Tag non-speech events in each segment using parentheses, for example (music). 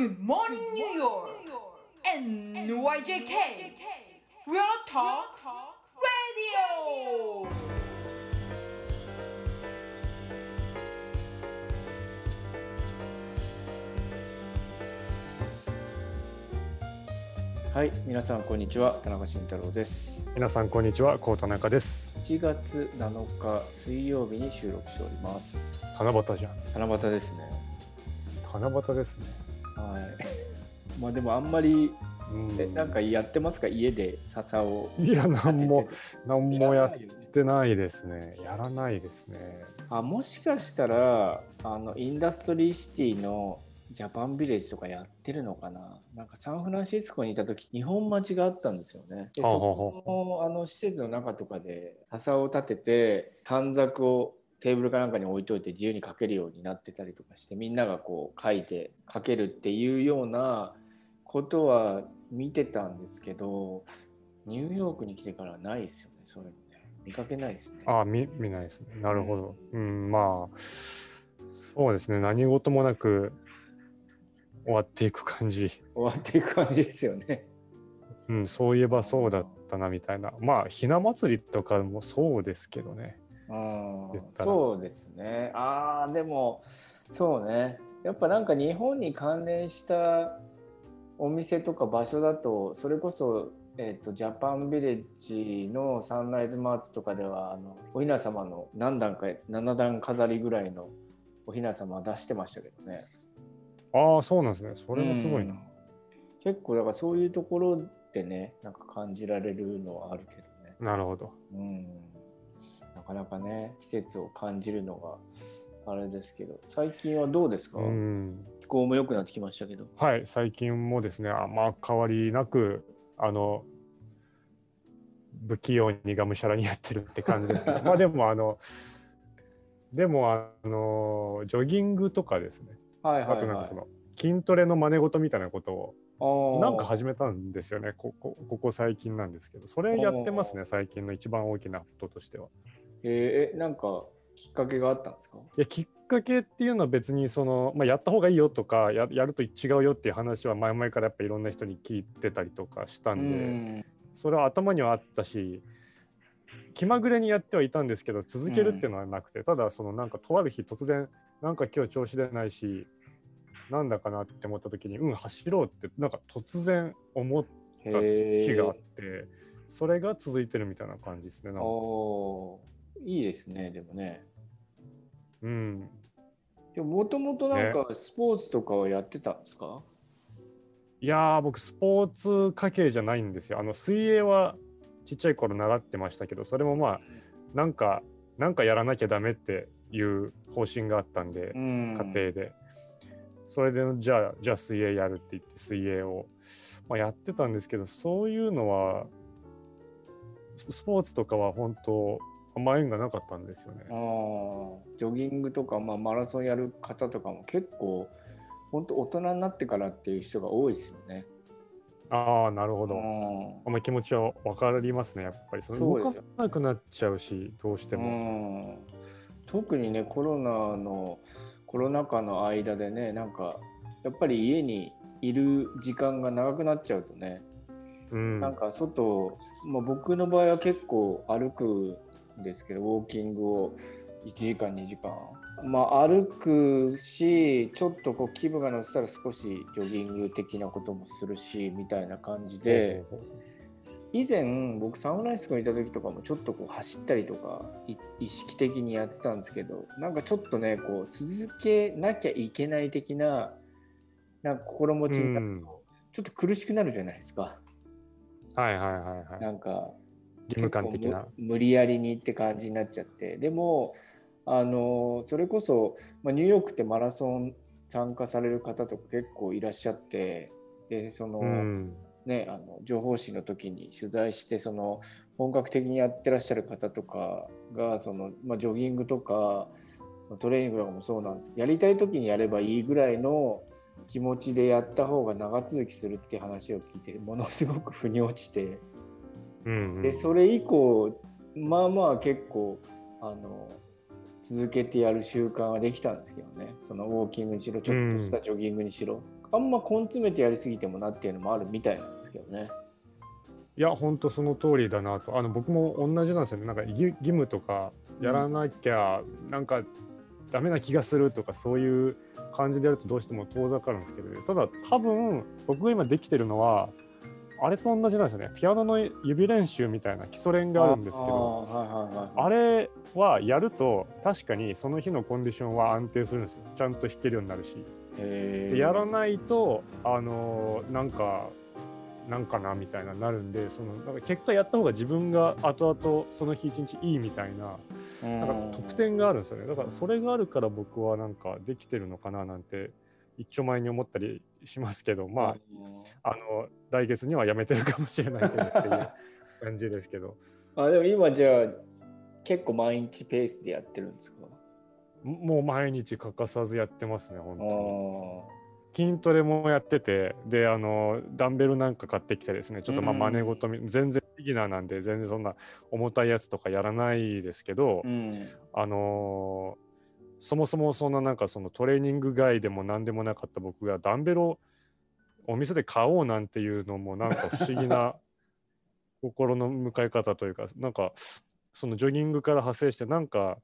Good morning, New York! NYJK! Real Talk Radio! はい、皆さんこんにちは、田中慎太郎です。皆さんこんにちは、こう田中です。1月7日水曜日に収録しております。七夕じゃん。七夕ですね。七夕ですね。はい。(laughs) まあでもあんまり、うんえなんかやってますか？家で笹をいや、なんも立てて、なんもやってないですね。やらないですね。あもしかしたらあのインダストリーシティのジャパンビレッジとかやってるのかな？なんかサンフランシスコにいた時日本町があったんですよね。でそこのあの施設の中とかで笹を立てて短冊をテーブルかなんかに置いといて自由に書けるようになってたりとかしてみんながこう書いて書けるっていうようなことは見てたんですけどニューヨークに来てからはないですよねそういうのね見かけないですね。あ見、見ないですね。なるほど。うん、まあ、そうですね。何事もなく終わっていく感じ。終わっていく感じですよね。うん、そういえばそうだったなみたいな。まあ、ひな祭りとかもそうですけどね。そうですね。ああ、でも、そうね。やっぱなんか日本に関連したお店とか場所だと、それこそ、えっとジャパンビレッジのサンライズマートとかではあのおひな様の何段か7段飾りぐらいのおひな様出してましたけどね。ああ、そうなんですね。それもすごいな。うん結構だからそういうところでねなんか感じられるのはあるけどね。なるほど。うん、なかなかね季節を感じるのがあれですけど最近はどうですか、うん。気候も良くなってきましたけど。はい、最近もですね、あまあ変わりなく、あの、不器用にがむしゃらにやってるって感じですけど、(laughs) まあでも、あの、でも、あの、ジョギングとかですね、はいはいあとなんはいかその、筋トレの真似事みたいなことを、なんか始めたんですよね、ここここ最近なんですけど、それやってますおね、最近の一番大きなこととしては。えー。えなんかきっかけがあったんですか？いやきっかけっていうのは別にその、まあ、やった方がいいよとかややると違うよっていう話は前々からやっぱいろんな人に聞いてたりとかしたんで、うん。それは頭にはあったし気まぐれにやってはいたんですけど続けるっていうのはなくて、ただそのなんかとある日突然なんか今日調子出ないしなんだかなって思った時にうん走ろうってなんか突然思ったへ日があっえて、それが続いてるみたいな感じですねなんかいいですねでもね。うん。でももともとなんかスポーツとかはやってたんですか、いやー僕スポーツ家系じゃないんですよ。あの水泳はちっちゃい頃習ってましたけどそれもまあなんかなんかやらなきゃダメっていう方針があったんで、うん。家庭で。それでじゃあじゃあ水泳やるって言って水泳を、まあ、やってたんですけどそういうのはススポーツとかは本当あんま縁がなかったんですよねあ。ージョギングとか、まあ、マラソンやる方とかも結構本当大人になってからっていう人が多いですよね。ああなるほど。うんあんまり気持ちは分かりますねやっぱりその動かなくなっちゃうしどうしてうも。ん特にねコロナのコロナ禍の間でねなんかやっぱり家にいる時間が長くなっちゃうとね、うんなんか外、まあ、僕の場合は結構歩くんですけどウォーキングを1時間2時間まあ歩くしちょっとこう気分が乗せたら少しジョギング的なこともするしみたいな感じで。以前僕サンフランシスコにいた時とかもちょっとこう走ったりとかい意識的にやってたんですけどなんかちょっとねこう続けなきゃいけない的ななんか心持ちになるとちょっと苦しくなるじゃないですか、はいはいはいはい。なんか義務感的な。無無理やりにって感じになっちゃってでもあのそれこそ、まあ、ニューヨークってマラソン参加される方とか結構いらっしゃってでその、うん。ね、あの情報誌の時に取材してその本格的にやってらっしゃる方とかがその、まあ、ジョギングとかそのトレーニングとかもそうなんですやりたい時にやればいいぐらいの気持ちでやった方が長続きするって話を聞いてものすごく腑に落ちてうんうんでそれ以降まあまあ結構あの続けてやる習慣はできたんですけどねそのウォーキングにしろちょっとしたジョギングにしろ、あんま根詰めてやりすぎてもなっていうのもあるみたいなんですけどね。いや、本当その通りだなと。あの僕も同じなんですよね。なんか義義務とかやらなきゃなんかダメな気がするとかそういう感じでやるとどうしても遠ざかるんですけど、ただ多分僕が今できてるのはあれと同じなんですよね。ピアノの指練習みたいな基礎練があるんですけど、あ,、れはやると確かにその日のコンディションは安定するんですよ。ちゃんと弾けるようになるし。やらないとあのーなんかなんかなみたいななるんでそのなんか結果やった方が自分が後々その日一日いいみたいななんか得点があるんですよねだからそれがあるから僕はなんかできてるのかななんて一丁前に思ったりしますけどまああの来月にはやめてるかもしれないけどっていう感じですけど。(laughs) あでも今じゃあ結構毎日ペースでやってるんですか？もう毎日欠かさずやってますね本当に。あ筋トレもやっててであのダンベルなんか買ってきてですねちょっとまあうん。真似事み、全然ビギナーなんで全然そんな重たいやつとかやらないですけど、うん。あのーそもそもそんななんかそのトレーニング外でも何でもなかった僕がダンベルをお店で買おうなんていうのもなんか不思議な (laughs) 心の向かい方というかなんかそのジョギングから派生してなんか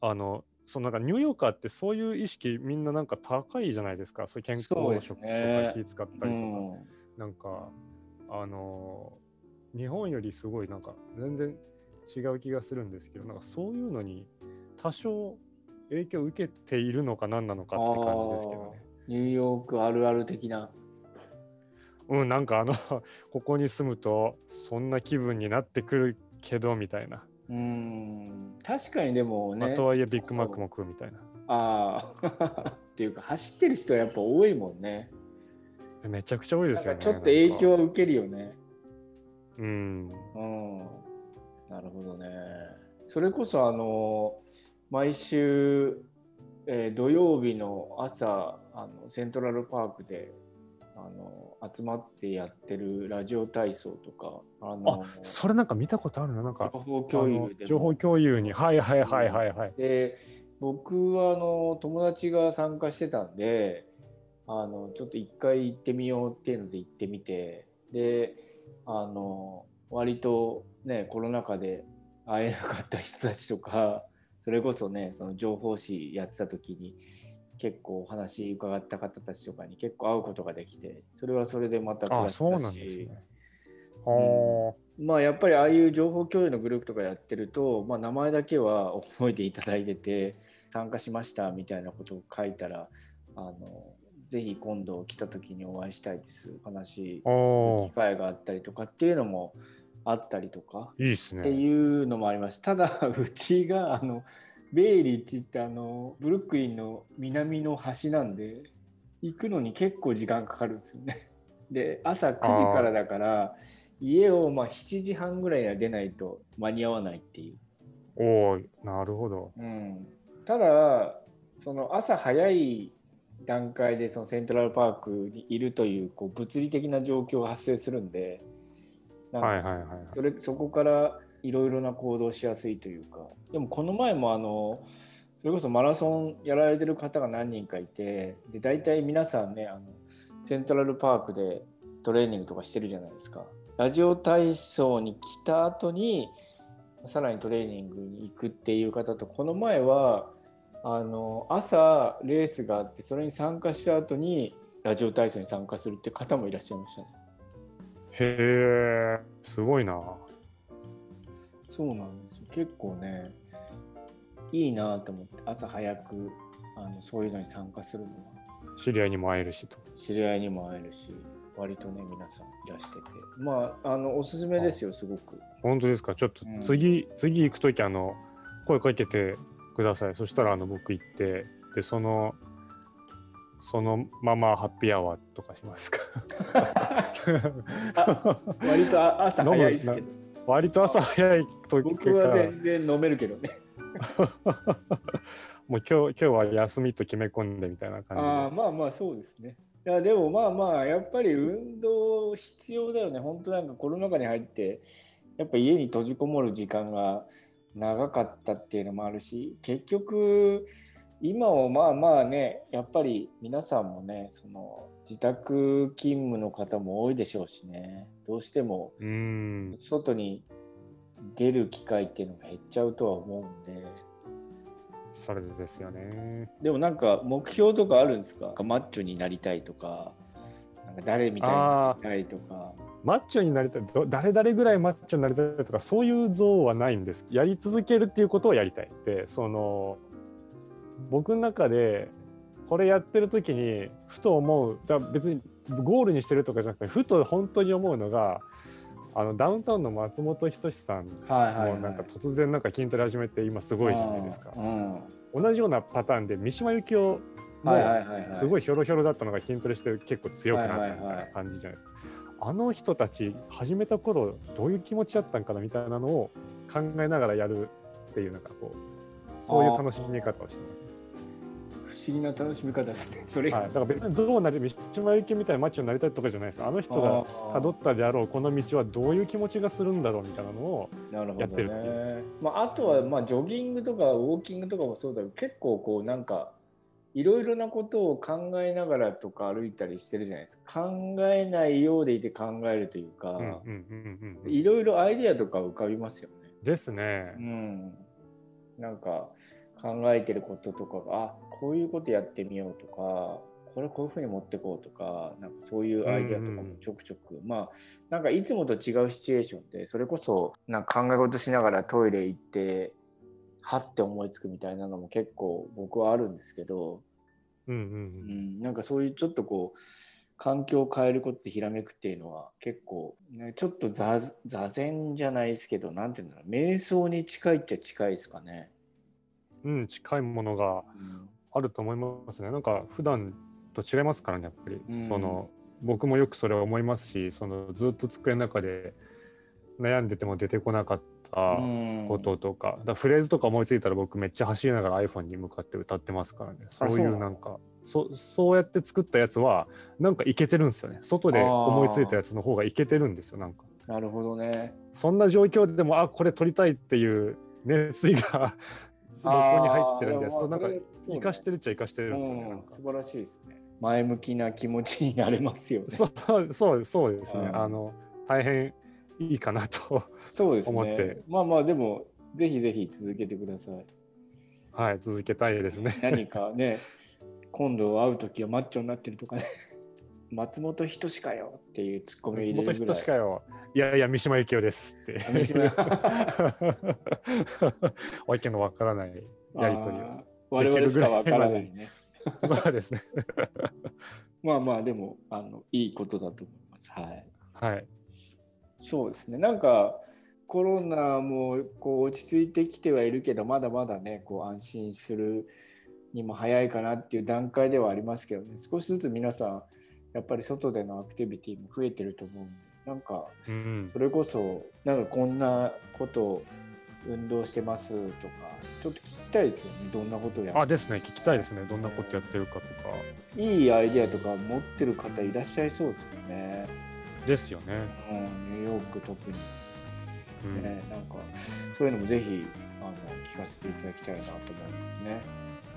あのそのなんかニューヨーカーってそういう意識みんななんか高いじゃないですか。そう健康食とねか気使ったりとか、うん。なんかあのー日本よりすごいなんか全然違う気がするんですけどなんかそういうのに多少影響を受けているのか何なのかって感じですけどね。ニューヨークあるある的な。うんなんかあの (laughs) ここに住むとそんな気分になってくるけどみたいな。うん確かにでもね。まあとはいえビッグマックも食うみたいな。ああ (laughs) っていうか走ってる人はやっぱ多いもんね。めちゃくちゃ多いですよね。ちょっと影響を受けるよね。うん。うん。なるほどね。それこそあの毎週、えー土曜日の朝あのセントラルパークであの集まってやってるラジオ体操とかあのあそれなんか見たことあるな。なんか情報共有でも情報共有に。はいはいはいはいはい。で僕はあの友達が参加してたんであのちょっと一回行ってみようっていうので行ってみてであの割とねコロナ禍で会えなかった人たちとかそれこそねその情報誌やってた時に結構お話伺った方たちとかに結構会うことができてそれはそれでまたあ、そうなんですね。はまあやっぱりああいう情報共有のグループとかやってると、まあ、名前だけは覚えていただいてて参加しましたみたいなことを書いたらあのぜひ今度来た時にお会いしたいです。話機会があったりとかっていうのもあったりとかいいっすってね。いうのもありますただ (laughs) うちがあのベイリッジってあのブルックリンの南の端なんで行くのに結構時間かかるんですよね。(laughs) で朝9時からだから家をまあ7時半ぐらいには出ないと間に合わないっていう。おお、なるほど。うん、ただその朝早い段階でそのセントラルパークにいるというこう物理的な状況が発生するんではいはいはいはい。それそこからいろいろな行動しやすいというかでもこの前もあのそれこそマラソンやられてる方が何人かいてで大体皆さんねあのセントラルパークでトレーニングとかしてるじゃないですか。ラジオ体操に来た後にさらにトレーニングに行くっていう方とこの前はあの朝レースがあってそれに参加した後にラジオ体操に参加するって方もいらっしゃいましたね。へえ、すごいな。そうなんですよ結構ねいいなと思って朝早くあのそういうのに参加するのは知り合いにも会えるしと。知り合いにも会えるし割とね皆さんいらしててまああのおすすめですよすごく本当ですか？ちょっとうん次、次行くとき、あの、声かけてください。そしたら、あの、僕行って、で、その、そのままハッピーアワーとかしますか？割とあ朝早いですけど。割と朝早い時僕は全然飲めるけどね。(laughs) もう今日今日は休みと決め込んでみたいな感じあまあまあそうですね。いやでもまあまあやっぱり運動必要だよね。本当なんかコロナ禍に入ってやっぱ家に閉じこもる時間が長かったっていうのもあるし結局今もまあまあねやっぱり皆さんもねその自宅勤務の方も多いでしょうしね。どうしてもうん。外に出る機会っていうのが減っちゃうとは思うんで。それですよね。でもなんか目標とかあるんですか？マッチョになりたいとかなんか誰みたいになりたいとか。マッチョになりたいど誰々ぐらいマッチョになりたいとかそういう像はないんです。やり続けるっていうことをやりたいでその僕の中でこれやってる時にふと思う。だ別にゴールにしてるとかじゃなくてふと本当に思うのがあのダウンタウンの松本人志さんもなんか突然なんか筋トレ始めて今すごいじゃないですか。同じようなパターンで三島由紀夫もすごいひょろひょろだったのが筋トレして結構強くなったみたいない感じじゃないですか。あの人たち始めた頃どういう気持ちだったんかなみたいなのを考えながらやるっていうなんかこうそういう楽しみ方をして不思議な楽しみ方ですねそれ。はい、だから別にどうなり三島由紀夫みたいなマッチョになりたいとかじゃないです。あの人があー辿ったであろうこの道はどういう気持ちがするんだろうみたいなのをやってるってね。まあ、あとはまあジョギングとかウォーキングとかもそうだけど結構こうなんかいろいろなことを考えながらとか歩いたりしてるじゃないですか考えないようでいて考えるというか、いろいろアイデアとか浮かびますよね。ですねう。ん、なんか考えてることとかがあこういうことやってみようとかこれこういうふうに持ってこうとかなんかそういうアイデアとかもちょくちょく、まあなんかいつもと違うシチュエーションでそれこそなんか考え事しながらトイレ行ってはって思いつくみたいなのも結構僕はあるんですけど、うんうんううんん、なんかそういうちょっとこう環境を変えることでひらめくっていうのは結構、ね、ちょっと座座禅じゃないですけどなんていうんだろう。瞑想に近いっちゃ近いですかね。うん、近いものが。うんあると思いますね。なんか普段と違いますからね、やっぱり。うんその僕もよくそれは思いますし、そのずっと机の中で悩んでても出てこなかったこととか、だからフレーズとか思いついたら僕めっちゃ走りながら iPhone に向かって歌ってますからね。そういうなんかそそうやって作ったやつはなんかいけてるんですよね。外で思いついたやつの方がいけてるんですよ。なんかなるほどね。そんな状況でもあこれ撮りたいっていう熱意がそこに入ってるんで、そうなんか生かしてるっちゃ生かしてるんですよね。素晴らしいですね。前向きな気持ちになれますよね。(laughs) そうそうそうですね。うんあの大変いいかなとそうです思ってね。まあまあでもぜひぜひ続けてください。はい続けたいですね。何かね、今度会う時はマッチョになってるとかね。松本人志かよっていうツッコミを入れ元るぐらい。人しかよ。いやいや三島由紀夫ですって。三島わけのわからないやりとりを。我々しかわからないね。そうですね。まあまあでもあのいいことだと思います。はい。はい。そうですね。なんかコロナもこう落ち着いてきてはいるけど、まだまだね、こう安心するにも早いかなっていう段階ではありますけどね、少しずつ皆さん、やっぱり外でのアクティビティも増えてると思うんで、なんかうんそれこそ、なんかこんなことを運動してますとか、ちょっと聞きたいですよね、どんなことをやっあですね聞きたいですね。どんなことやってるかとか。いいアイデアとか持ってる方いらっしゃいそうですよね。ですよね。うん、ニューヨーク特に。うんね、なんかそういうのもぜひあの聞かせていただきたいなと思いますね。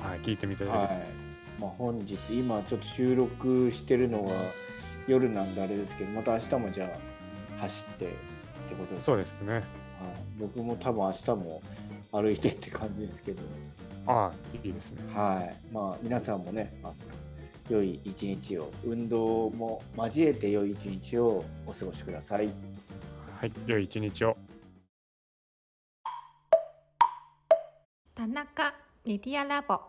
はい聞いてみたいはいです。。まあ、本日今ちょっと収録してるのは夜なんであれですけど、また明日もじゃあ走ってってことですそうですね。はい、僕も多分明日も歩いてって感じですけど、ああいいですね。はい。まあ皆さんもね、あの良い一日を運動も交えて良い一日をお過ごしください。はい良い一日を。田中メディアラボ